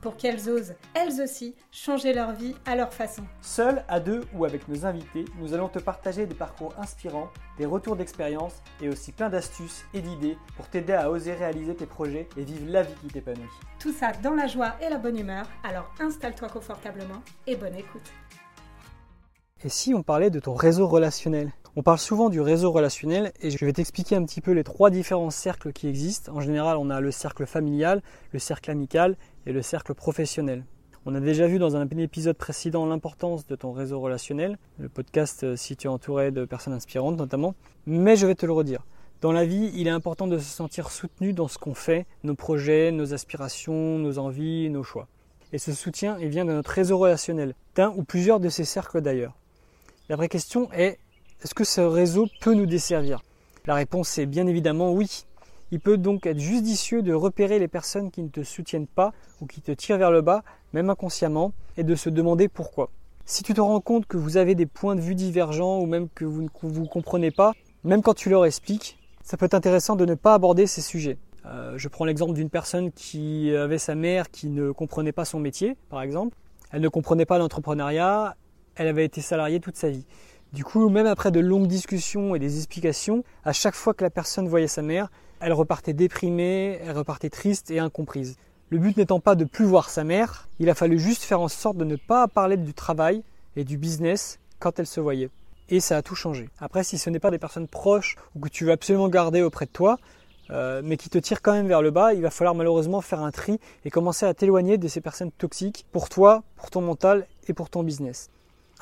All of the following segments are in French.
pour qu'elles osent, elles aussi, changer leur vie à leur façon. Seuls, à deux ou avec nos invités, nous allons te partager des parcours inspirants, des retours d'expérience et aussi plein d'astuces et d'idées pour t'aider à oser réaliser tes projets et vivre la vie qui t'épanouit. Tout ça dans la joie et la bonne humeur, alors installe-toi confortablement et bonne écoute. Et si on parlait de ton réseau relationnel? On parle souvent du réseau relationnel et je vais t'expliquer un petit peu les trois différents cercles qui existent. En général, on a le cercle familial, le cercle amical et le cercle professionnel. On a déjà vu dans un épisode précédent l'importance de ton réseau relationnel, le podcast euh, si tu es entouré de personnes inspirantes notamment, mais je vais te le redire. Dans la vie, il est important de se sentir soutenu dans ce qu'on fait, nos projets, nos aspirations, nos envies, nos choix. Et ce soutien, il vient de notre réseau relationnel, d'un ou plusieurs de ces cercles d'ailleurs. La vraie question est, est-ce que ce réseau peut nous desservir? La réponse est bien évidemment oui. Il peut donc être judicieux de repérer les personnes qui ne te soutiennent pas ou qui te tirent vers le bas, même inconsciemment, et de se demander pourquoi. Si tu te rends compte que vous avez des points de vue divergents ou même que vous ne vous comprenez pas, même quand tu leur expliques, ça peut être intéressant de ne pas aborder ces sujets. Euh, je prends l'exemple d'une personne qui avait sa mère qui ne comprenait pas son métier, par exemple. Elle ne comprenait pas l'entrepreneuriat, elle avait été salariée toute sa vie. Du coup, même après de longues discussions et des explications, à chaque fois que la personne voyait sa mère, elle repartait déprimée, elle repartait triste et incomprise. Le but n'étant pas de plus voir sa mère, il a fallu juste faire en sorte de ne pas parler du travail et du business quand elle se voyait. Et ça a tout changé. Après, si ce n'est pas des personnes proches ou que tu veux absolument garder auprès de toi, euh, mais qui te tirent quand même vers le bas, il va falloir malheureusement faire un tri et commencer à t'éloigner de ces personnes toxiques pour toi, pour ton mental et pour ton business.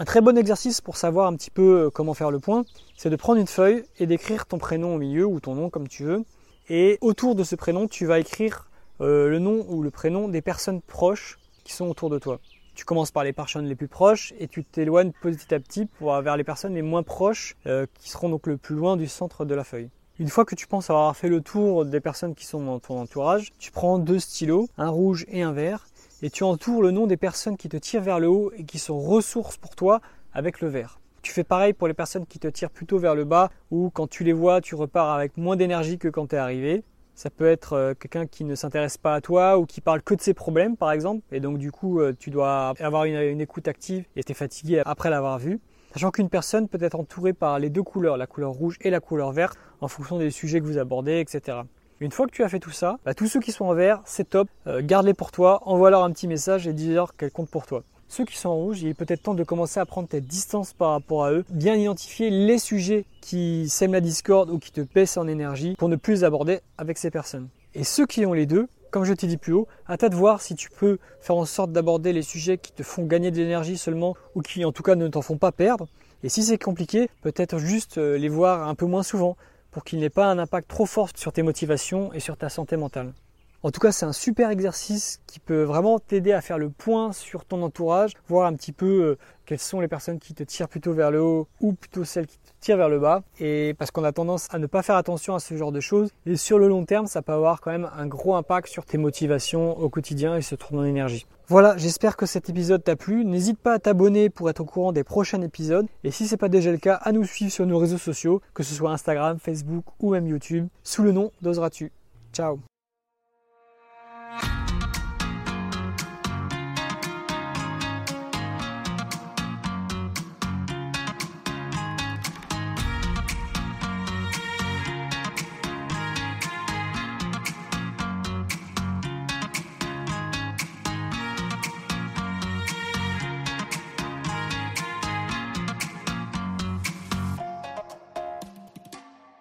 Un très bon exercice pour savoir un petit peu euh, comment faire le point, c'est de prendre une feuille et d'écrire ton prénom au milieu ou ton nom comme tu veux. Et autour de ce prénom, tu vas écrire euh, le nom ou le prénom des personnes proches qui sont autour de toi. Tu commences par les personnes les plus proches et tu t'éloignes petit à petit pour vers les personnes les moins proches euh, qui seront donc le plus loin du centre de la feuille. Une fois que tu penses avoir fait le tour des personnes qui sont dans ton entourage, tu prends deux stylos, un rouge et un vert, et tu entoures le nom des personnes qui te tirent vers le haut et qui sont ressources pour toi avec le vert. Tu fais pareil pour les personnes qui te tirent plutôt vers le bas ou quand tu les vois, tu repars avec moins d'énergie que quand tu es arrivé. Ça peut être euh, quelqu'un qui ne s'intéresse pas à toi ou qui parle que de ses problèmes par exemple et donc du coup euh, tu dois avoir une, écoute active et tu es fatigué après l'avoir vu. Sachant qu'une personne peut être entourée par les deux couleurs, la couleur rouge et la couleur verte, en fonction des sujets que vous abordez, etc. Une fois que tu as fait tout ça, bah, tous ceux qui sont en vert, c'est top, euh, garde-les pour toi, envoie-leur un petit message et dis-leur qu'elles comptent pour toi. Ceux qui sont en rouge, il est peut-être temps de commencer à prendre ta distance par rapport à eux, bien identifier les sujets qui sèment la discorde ou qui te baissent en énergie pour ne plus les aborder avec ces personnes. Et ceux qui ont les deux, comme je t'ai dit plus haut, à toi de voir si tu peux faire en sorte d'aborder les sujets qui te font gagner de l'énergie seulement ou qui en tout cas ne t'en font pas perdre. Et si c'est compliqué, peut-être juste euh, les voir un peu moins souvent pour qu'il n'ait pas un impact trop fort sur tes motivations et sur ta santé mentale. En tout cas, c'est un super exercice qui peut vraiment t'aider à faire le point sur ton entourage, voir un petit peu euh, quelles sont les personnes qui te tirent plutôt vers le haut ou plutôt celles qui te tirent vers le bas. Et parce qu'on a tendance à ne pas faire attention à ce genre de choses. Et sur le long terme, ça peut avoir quand même un gros impact sur tes motivations au quotidien et sur ton énergie. Voilà, j'espère que cet épisode t'a plu. N'hésite pas à t'abonner pour être au courant des prochains épisodes. Et si ce n'est pas déjà le cas, à nous suivre sur nos réseaux sociaux, que ce soit Instagram, Facebook ou même YouTube, sous le nom d'Oseras-tu. Ciao